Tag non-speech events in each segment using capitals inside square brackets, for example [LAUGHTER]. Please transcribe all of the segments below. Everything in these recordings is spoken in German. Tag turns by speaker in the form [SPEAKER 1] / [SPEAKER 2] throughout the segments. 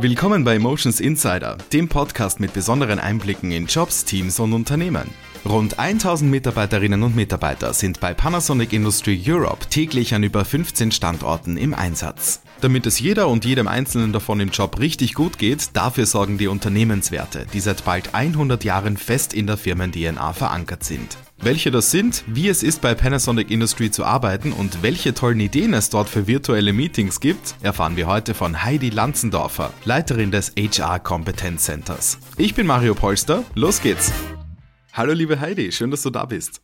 [SPEAKER 1] Willkommen bei Emotions Insider, dem Podcast mit besonderen Einblicken in Jobs, Teams und Unternehmen. Rund 1000 Mitarbeiterinnen und Mitarbeiter sind bei Panasonic Industry Europe täglich an über 15 Standorten im Einsatz. Damit es jeder und jedem Einzelnen davon im Job richtig gut geht, dafür sorgen die Unternehmenswerte, die seit bald 100 Jahren fest in der Firmen-DNA verankert sind. Welche das sind, wie es ist bei Panasonic Industry zu arbeiten und welche tollen Ideen es dort für virtuelle Meetings gibt, erfahren wir heute von Heidi Lanzendorfer, Leiterin des HR Competence Centers. Ich bin Mario Polster, los geht's! Hallo liebe Heidi, schön, dass du da bist.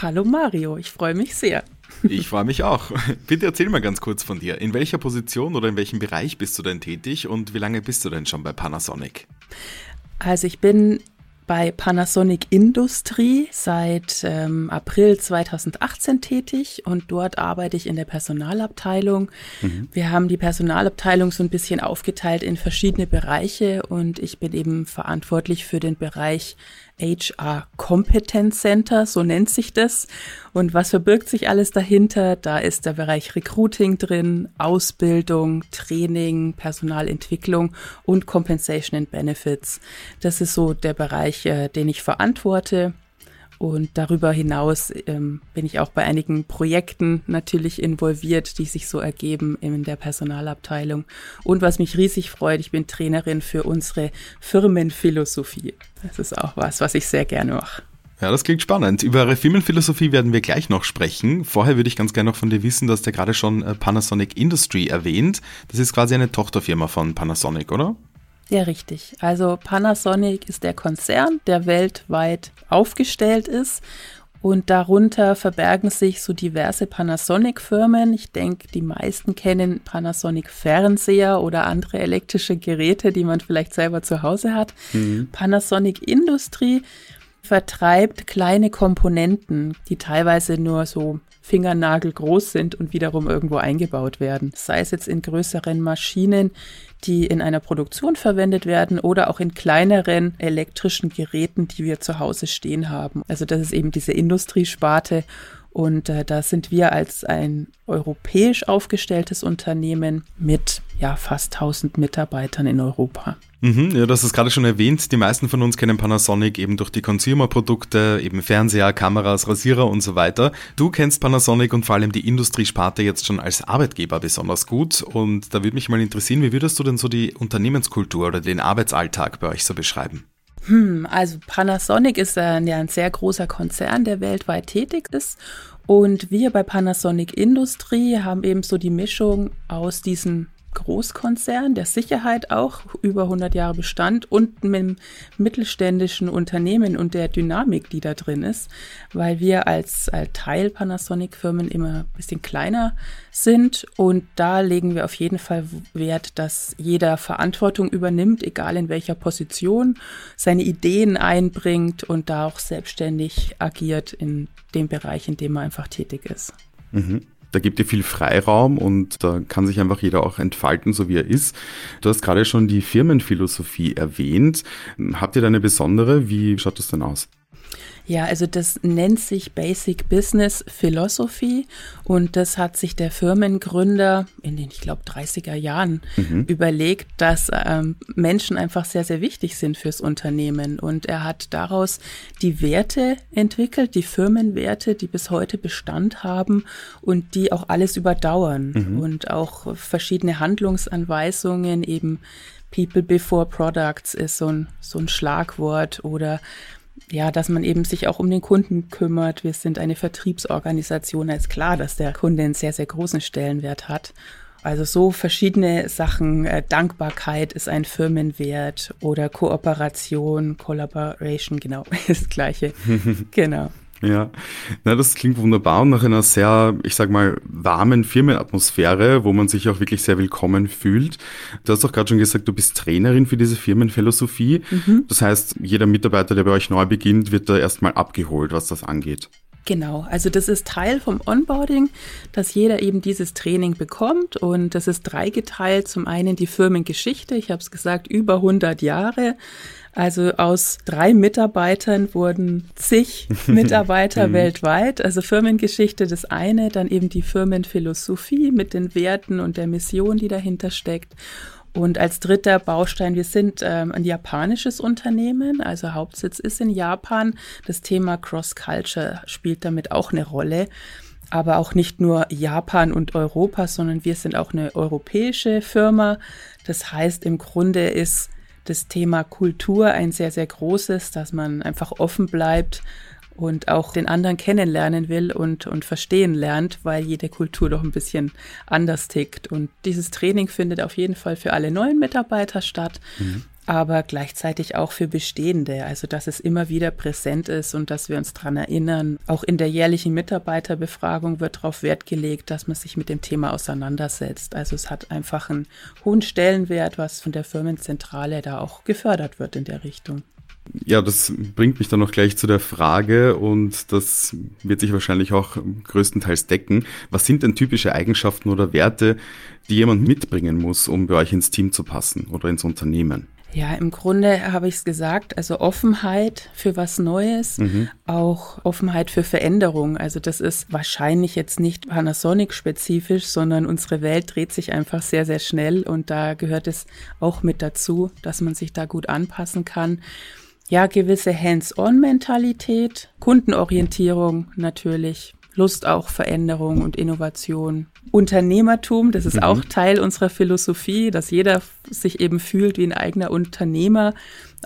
[SPEAKER 2] Hallo Mario, ich freue mich sehr.
[SPEAKER 1] Ich freue mich auch. [LAUGHS] Bitte erzähl mal ganz kurz von dir. In welcher Position oder in welchem Bereich bist du denn tätig und wie lange bist du denn schon bei Panasonic?
[SPEAKER 2] Also ich bin bei Panasonic Industrie seit ähm, April 2018 tätig und dort arbeite ich in der Personalabteilung. Mhm. Wir haben die Personalabteilung so ein bisschen aufgeteilt in verschiedene Bereiche und ich bin eben verantwortlich für den Bereich HR Competence Center, so nennt sich das. Und was verbirgt sich alles dahinter? Da ist der Bereich Recruiting drin, Ausbildung, Training, Personalentwicklung und Compensation and Benefits. Das ist so der Bereich, äh, den ich verantworte. Und darüber hinaus ähm, bin ich auch bei einigen Projekten natürlich involviert, die sich so ergeben in der Personalabteilung. Und was mich riesig freut, ich bin Trainerin für unsere Firmenphilosophie. Das ist auch was, was ich sehr gerne mache.
[SPEAKER 1] Ja, das klingt spannend. Über eure Firmenphilosophie werden wir gleich noch sprechen. Vorher würde ich ganz gerne noch von dir wissen, dass der gerade schon äh, Panasonic Industry erwähnt. Das ist quasi eine Tochterfirma von Panasonic, oder?
[SPEAKER 2] Ja, richtig. Also Panasonic ist der Konzern, der weltweit aufgestellt ist. Und darunter verbergen sich so diverse Panasonic-Firmen. Ich denke, die meisten kennen Panasonic-Fernseher oder andere elektrische Geräte, die man vielleicht selber zu Hause hat. Mhm. Panasonic Industrie vertreibt kleine Komponenten, die teilweise nur so Fingernagel groß sind und wiederum irgendwo eingebaut werden. Sei es jetzt in größeren Maschinen, die in einer Produktion verwendet werden oder auch in kleineren elektrischen Geräten, die wir zu Hause stehen haben. Also das ist eben diese Industriesparte und äh, da sind wir als ein europäisch aufgestelltes Unternehmen mit ja fast 1000 Mitarbeitern in Europa.
[SPEAKER 1] Mhm, ja, das ist gerade schon erwähnt. Die meisten von uns kennen Panasonic eben durch die Consumer-Produkte, eben Fernseher, Kameras, Rasierer und so weiter. Du kennst Panasonic und vor allem die Industriesparte jetzt schon als Arbeitgeber besonders gut. Und da würde mich mal interessieren, wie würdest du denn so die Unternehmenskultur oder den Arbeitsalltag bei euch so beschreiben?
[SPEAKER 2] Hm, also Panasonic ist ein, ja ein sehr großer Konzern, der weltweit tätig ist. Und wir bei Panasonic Industrie haben eben so die Mischung aus diesen Großkonzern, der Sicherheit auch über 100 Jahre Bestand und mit dem mittelständischen Unternehmen und der Dynamik, die da drin ist, weil wir als, als Teil Panasonic-Firmen immer ein bisschen kleiner sind und da legen wir auf jeden Fall Wert, dass jeder Verantwortung übernimmt, egal in welcher Position, seine Ideen einbringt und da auch selbstständig agiert in dem Bereich, in dem man einfach tätig ist.
[SPEAKER 1] Mhm. Da gibt ihr viel Freiraum und da kann sich einfach jeder auch entfalten, so wie er ist. Du hast gerade schon die Firmenphilosophie erwähnt. Habt ihr da eine besondere? Wie schaut das denn aus?
[SPEAKER 2] Ja, also das nennt sich Basic Business Philosophy und das hat sich der Firmengründer in den, ich glaube, 30er Jahren mhm. überlegt, dass ähm, Menschen einfach sehr, sehr wichtig sind fürs Unternehmen und er hat daraus die Werte entwickelt, die Firmenwerte, die bis heute Bestand haben und die auch alles überdauern mhm. und auch verschiedene Handlungsanweisungen eben People before Products ist so ein, so ein Schlagwort oder ja, dass man eben sich auch um den Kunden kümmert. Wir sind eine Vertriebsorganisation. Da ist klar, dass der Kunde einen sehr, sehr großen Stellenwert hat. Also so verschiedene Sachen. Äh, Dankbarkeit ist ein Firmenwert oder Kooperation, Collaboration, genau, ist [LAUGHS] das gleiche. [LAUGHS] genau.
[SPEAKER 1] Ja, na, das klingt wunderbar und nach einer sehr, ich sag mal, warmen Firmenatmosphäre, wo man sich auch wirklich sehr willkommen fühlt. Du hast auch gerade schon gesagt, du bist Trainerin für diese Firmenphilosophie. Mhm. Das heißt, jeder Mitarbeiter, der bei euch neu beginnt, wird da erstmal abgeholt, was das angeht.
[SPEAKER 2] Genau, also das ist Teil vom Onboarding, dass jeder eben dieses Training bekommt und das ist dreigeteilt. Zum einen die Firmengeschichte, ich habe es gesagt, über 100 Jahre. Also aus drei Mitarbeitern wurden zig [LAUGHS] Mitarbeiter mhm. weltweit. Also Firmengeschichte das eine, dann eben die Firmenphilosophie mit den Werten und der Mission, die dahinter steckt. Und als dritter Baustein, wir sind ähm, ein japanisches Unternehmen, also Hauptsitz ist in Japan. Das Thema Cross-Culture spielt damit auch eine Rolle. Aber auch nicht nur Japan und Europa, sondern wir sind auch eine europäische Firma. Das heißt, im Grunde ist das Thema Kultur ein sehr, sehr großes, dass man einfach offen bleibt und auch den anderen kennenlernen will und, und verstehen lernt, weil jede Kultur doch ein bisschen anders tickt. Und dieses Training findet auf jeden Fall für alle neuen Mitarbeiter statt. Mhm aber gleichzeitig auch für Bestehende. Also, dass es immer wieder präsent ist und dass wir uns daran erinnern. Auch in der jährlichen Mitarbeiterbefragung wird darauf Wert gelegt, dass man sich mit dem Thema auseinandersetzt. Also, es hat einfach einen hohen Stellenwert, was von der Firmenzentrale da auch gefördert wird in der Richtung.
[SPEAKER 1] Ja, das bringt mich dann noch gleich zu der Frage und das wird sich wahrscheinlich auch größtenteils decken. Was sind denn typische Eigenschaften oder Werte, die jemand mitbringen muss, um bei euch ins Team zu passen oder ins Unternehmen?
[SPEAKER 2] Ja, im Grunde habe ich es gesagt, also Offenheit für was Neues, mhm. auch Offenheit für Veränderung. Also das ist wahrscheinlich jetzt nicht Panasonic-spezifisch, sondern unsere Welt dreht sich einfach sehr, sehr schnell und da gehört es auch mit dazu, dass man sich da gut anpassen kann ja, gewisse Hands-on-Mentalität, Kundenorientierung natürlich, Lust auch Veränderung und Innovation. Unternehmertum, das ist mhm. auch Teil unserer Philosophie, dass jeder sich eben fühlt wie ein eigener Unternehmer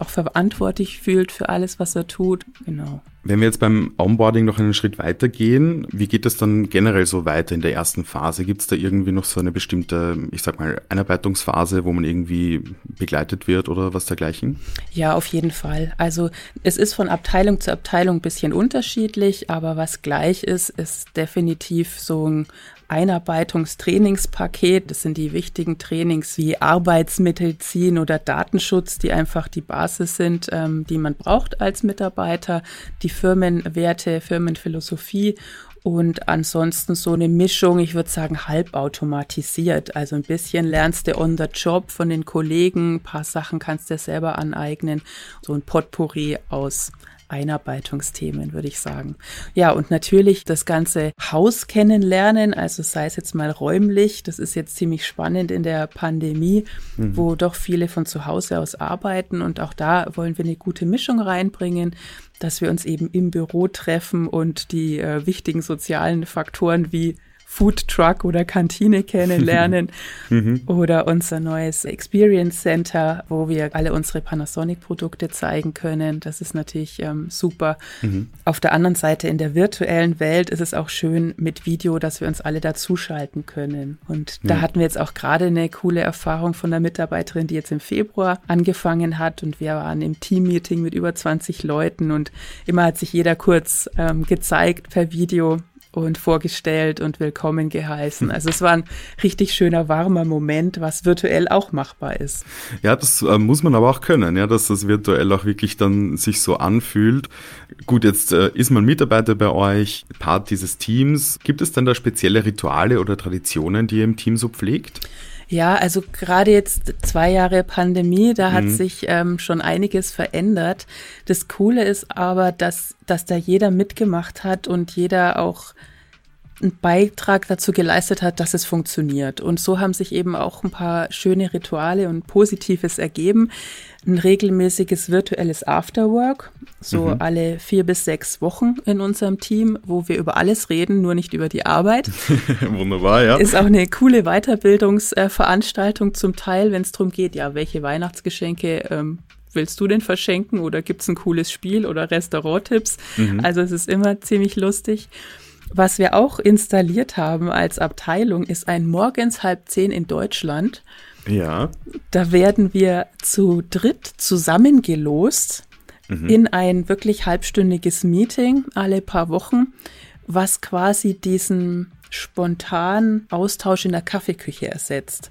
[SPEAKER 2] auch verantwortlich fühlt für alles, was er tut. Genau.
[SPEAKER 1] Wenn wir jetzt beim Onboarding noch einen Schritt weiter gehen, wie geht es dann generell so weiter in der ersten Phase? Gibt es da irgendwie noch so eine bestimmte, ich sag mal, Einarbeitungsphase, wo man irgendwie begleitet wird oder was dergleichen?
[SPEAKER 2] Ja, auf jeden Fall. Also es ist von Abteilung zu Abteilung ein bisschen unterschiedlich, aber was gleich ist, ist definitiv so ein Einarbeitungstrainingspaket. Das sind die wichtigen Trainings wie Arbeitsmedizin oder Datenschutz, die einfach die Basis sind, ähm, die man braucht als Mitarbeiter, die Firmenwerte, Firmenphilosophie und ansonsten so eine Mischung, ich würde sagen, halbautomatisiert. Also ein bisschen lernst du on the job von den Kollegen, ein paar Sachen kannst du dir selber aneignen. So ein Potpourri aus Einarbeitungsthemen, würde ich sagen. Ja, und natürlich das ganze Haus kennenlernen, also sei es jetzt mal räumlich, das ist jetzt ziemlich spannend in der Pandemie, mhm. wo doch viele von zu Hause aus arbeiten und auch da wollen wir eine gute Mischung reinbringen, dass wir uns eben im Büro treffen und die äh, wichtigen sozialen Faktoren wie Food Truck oder Kantine kennenlernen [LAUGHS] mhm. oder unser neues Experience Center, wo wir alle unsere Panasonic-Produkte zeigen können. Das ist natürlich ähm, super. Mhm. Auf der anderen Seite in der virtuellen Welt ist es auch schön mit Video, dass wir uns alle dazuschalten können. Und da hatten wir jetzt auch gerade eine coole Erfahrung von einer Mitarbeiterin, die jetzt im Februar angefangen hat und wir waren im Team-Meeting mit über 20 Leuten und immer hat sich jeder kurz ähm, gezeigt per Video und vorgestellt und willkommen geheißen. Also es war ein richtig schöner, warmer Moment, was virtuell auch machbar ist.
[SPEAKER 1] Ja, das äh, muss man aber auch können, ja, dass das virtuell auch wirklich dann sich so anfühlt. Gut, jetzt äh, ist man Mitarbeiter bei euch, Part dieses Teams. Gibt es denn da spezielle Rituale oder Traditionen, die ihr im Team so pflegt?
[SPEAKER 2] Ja, also gerade jetzt zwei Jahre Pandemie, da hat mhm. sich ähm, schon einiges verändert. Das Coole ist aber, dass, dass da jeder mitgemacht hat und jeder auch einen Beitrag dazu geleistet hat, dass es funktioniert. Und so haben sich eben auch ein paar schöne Rituale und Positives ergeben. Ein regelmäßiges virtuelles Afterwork, so mhm. alle vier bis sechs Wochen in unserem Team, wo wir über alles reden, nur nicht über die Arbeit. [LAUGHS]
[SPEAKER 1] Wunderbar, ja.
[SPEAKER 2] Ist auch eine coole Weiterbildungsveranstaltung zum Teil, wenn es darum geht, ja, welche Weihnachtsgeschenke ähm, willst du denn verschenken oder gibt es ein cooles Spiel oder Restauranttipps? Mhm. Also es ist immer ziemlich lustig. Was wir auch installiert haben als Abteilung, ist ein Morgens halb zehn in Deutschland.
[SPEAKER 1] Ja.
[SPEAKER 2] Da werden wir zu dritt zusammengelost mhm. in ein wirklich halbstündiges Meeting alle paar Wochen, was quasi diesen spontanen Austausch in der Kaffeeküche ersetzt.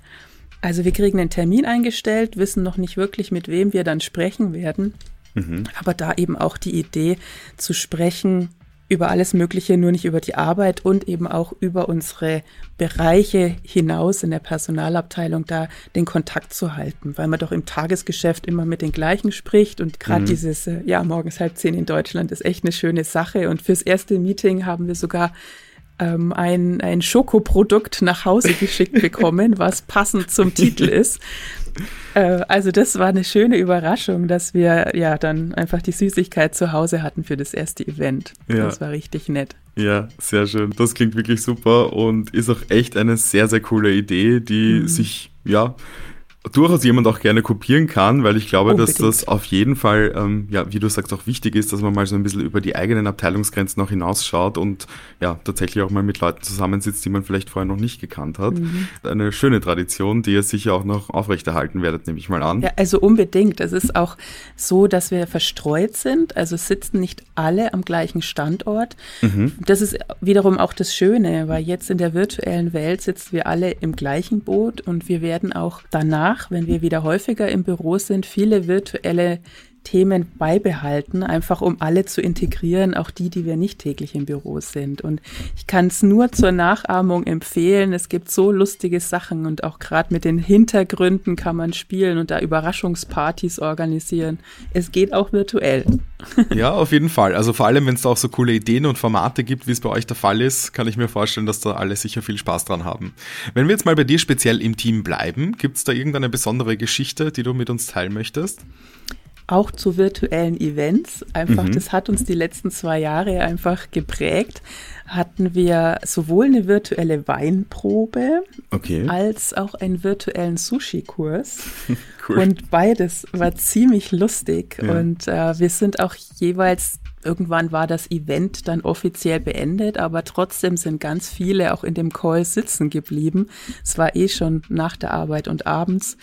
[SPEAKER 2] Also wir kriegen einen Termin eingestellt, wissen noch nicht wirklich, mit wem wir dann sprechen werden. Mhm. Aber da eben auch die Idee zu sprechen, über alles Mögliche, nur nicht über die Arbeit und eben auch über unsere Bereiche hinaus in der Personalabteilung da den Kontakt zu halten, weil man doch im Tagesgeschäft immer mit den gleichen spricht und gerade mhm. dieses, äh, ja, morgens halb zehn in Deutschland ist echt eine schöne Sache und fürs erste Meeting haben wir sogar ähm, ein, ein Schokoprodukt nach Hause geschickt bekommen, was passend zum [LAUGHS] Titel ist. Äh, also das war eine schöne Überraschung, dass wir ja dann einfach die Süßigkeit zu Hause hatten für das erste Event. Ja. Das war richtig nett.
[SPEAKER 1] Ja, sehr schön. Das klingt wirklich super und ist auch echt eine sehr, sehr coole Idee, die mhm. sich ja durchaus jemand auch gerne kopieren kann, weil ich glaube, Unbedingt. dass das auf jeden Fall, ähm, ja, wie du sagst, auch wichtig ist, dass man mal so ein bisschen über die eigenen Abteilungsgrenzen auch hinausschaut und ja, tatsächlich auch mal mit Leuten zusammensitzt, die man vielleicht vorher noch nicht gekannt hat. Mhm. Eine schöne Tradition, die ihr sicher auch noch aufrechterhalten werdet, nehme ich mal an.
[SPEAKER 2] Ja, also unbedingt. Es ist auch so, dass wir verstreut sind, also sitzen nicht alle am gleichen Standort. Mhm. Das ist wiederum auch das Schöne, weil jetzt in der virtuellen Welt sitzen wir alle im gleichen Boot und wir werden auch danach nach, wenn wir wieder häufiger im Büro sind, viele virtuelle Themen beibehalten, einfach um alle zu integrieren, auch die, die wir nicht täglich im Büro sind. Und ich kann es nur zur Nachahmung empfehlen. Es gibt so lustige Sachen und auch gerade mit den Hintergründen kann man spielen und da Überraschungspartys organisieren. Es geht auch virtuell. [LAUGHS]
[SPEAKER 1] Ja, auf jeden Fall. Also vor allem, wenn es da auch so coole Ideen und Formate gibt, wie es bei euch der Fall ist, kann ich mir vorstellen, dass da alle sicher viel Spaß dran haben. Wenn wir jetzt mal bei dir speziell im Team bleiben, gibt es da irgendeine besondere Geschichte, die du mit uns teilen möchtest?
[SPEAKER 2] Auch zu virtuellen Events. Einfach, mhm. das hat uns die letzten zwei Jahre einfach geprägt. Hatten wir sowohl eine virtuelle Weinprobe okay. als auch einen virtuellen Sushi-Kurs. [LAUGHS] cool. Und beides war ziemlich lustig. Ja. Und äh, wir sind auch jeweils Irgendwann war das Event dann offiziell beendet, aber trotzdem sind ganz viele auch in dem Call sitzen geblieben. Es war eh schon nach der Arbeit und abends.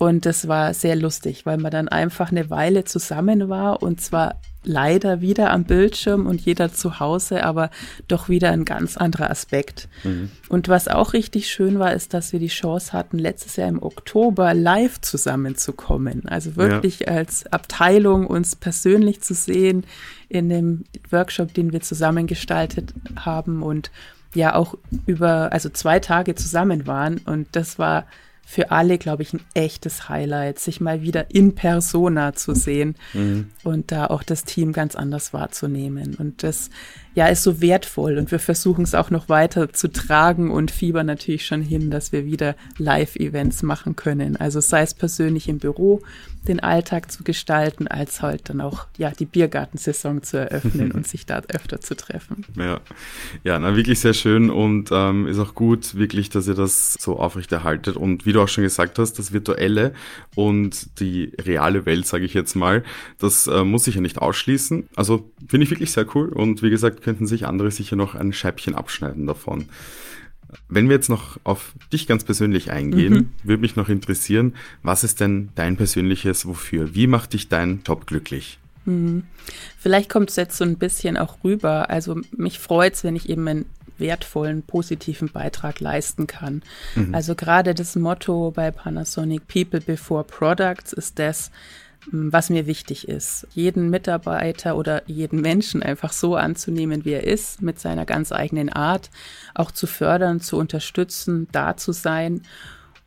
[SPEAKER 2] Und das war sehr lustig, weil man dann einfach eine Weile zusammen war und zwar leider wieder am Bildschirm und jeder zu Hause, aber doch wieder ein ganz anderer Aspekt. Mhm. Und was auch richtig schön war, ist, dass wir die Chance hatten, letztes Jahr im Oktober live zusammenzukommen. Also wirklich ja. als Abteilung uns persönlich zu sehen in dem Workshop, den wir zusammengestaltet haben und ja auch über, also zwei Tage zusammen waren. Und das war für alle, glaube ich, ein echtes Highlight, sich mal wieder in Persona zu sehen mhm. und da auch das Team ganz anders wahrzunehmen. Und das ja, ist so wertvoll und wir versuchen es auch noch weiter zu tragen und fiebern natürlich schon hin, dass wir wieder Live-Events machen können. Also sei es persönlich im Büro, den Alltag zu gestalten, als halt dann auch ja die Biergartensaison zu eröffnen [LAUGHS] und sich da öfter zu treffen.
[SPEAKER 1] Ja, ja, na, wirklich sehr schön und ähm, ist auch gut, wirklich, dass ihr das so aufrechterhaltet und wie du auch schon gesagt hast, das Virtuelle und die reale Welt, sage ich jetzt mal, das äh, muss ich ja nicht ausschließen. Also finde ich wirklich sehr cool und wie gesagt, könnten sich andere sicher noch ein Scheibchen abschneiden davon. Wenn wir jetzt noch auf dich ganz persönlich eingehen, mhm. würde mich noch interessieren, was ist denn dein persönliches Wofür? Wie macht dich dein Job glücklich?
[SPEAKER 2] Mhm. Vielleicht kommt es jetzt so ein bisschen auch rüber. Also mich freut es, wenn ich eben einen wertvollen, positiven Beitrag leisten kann. Mhm. Also gerade das Motto bei Panasonic People Before Products ist das, was mir wichtig ist. Jeden Mitarbeiter oder jeden Menschen einfach so anzunehmen, wie er ist, mit seiner ganz eigenen Art, auch zu fördern, zu unterstützen, da zu sein.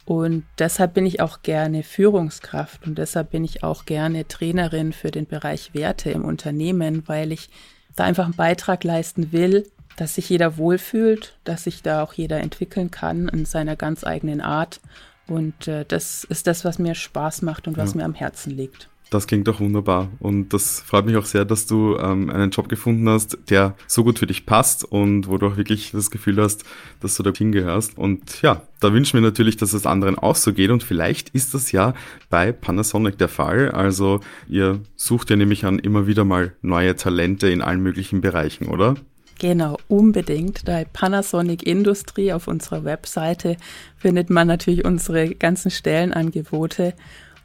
[SPEAKER 2] Und deshalb bin ich auch gerne Führungskraft und deshalb bin ich auch gerne Trainerin für den Bereich Werte im Unternehmen, weil ich da einfach einen Beitrag leisten will, dass sich jeder wohlfühlt, dass sich da auch jeder entwickeln kann in seiner ganz eigenen Art und äh, das ist das, was mir Spaß macht und was ja. mir am Herzen liegt.
[SPEAKER 1] Das klingt doch wunderbar. Und das freut mich auch sehr, dass du ähm, einen Job gefunden hast, der so gut für dich passt und wo du auch wirklich das Gefühl hast, dass du da hingehörst. Und ja, da wünschen wir natürlich, dass es anderen auch so geht. Und vielleicht ist das ja bei Panasonic der Fall. Also ihr sucht ja nämlich an immer wieder mal neue Talente in allen möglichen Bereichen, oder?
[SPEAKER 2] Genau, unbedingt. Bei Panasonic Industrie auf unserer Webseite findet man natürlich unsere ganzen Stellenangebote.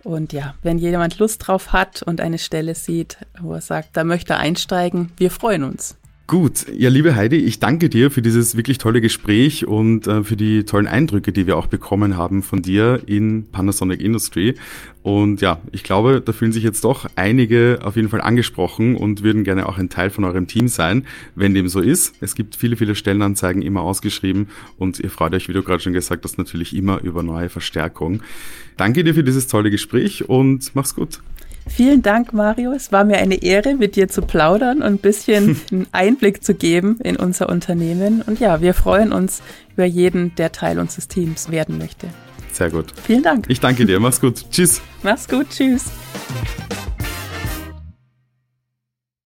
[SPEAKER 2] Und ja, wenn jemand Lust drauf hat und eine Stelle sieht, wo er sagt, da möchte er einsteigen, wir freuen uns.
[SPEAKER 1] Gut, ja, liebe Heidi, ich danke dir für dieses wirklich tolle Gespräch und äh, für die tollen Eindrücke, die wir auch bekommen haben von dir in Panasonic Industry. Und ja, ich glaube, da fühlen sich jetzt doch einige auf jeden Fall angesprochen und würden gerne auch ein Teil von eurem Team sein, wenn dem so ist. Es gibt viele, viele Stellenanzeigen immer ausgeschrieben und ihr freut euch, wie du gerade schon gesagt hast, natürlich immer über neue Verstärkung. Danke dir für dieses tolle Gespräch und mach's gut.
[SPEAKER 2] Vielen Dank, Mario. Es war mir eine Ehre, mit dir zu plaudern und ein bisschen [LAUGHS] einen Einblick zu geben in unser Unternehmen. Und ja, wir freuen uns über jeden, der Teil unseres Teams werden möchte.
[SPEAKER 1] Sehr gut.
[SPEAKER 2] Vielen Dank.
[SPEAKER 1] Ich danke dir. Mach's gut. Tschüss.
[SPEAKER 2] Mach's gut. Tschüss.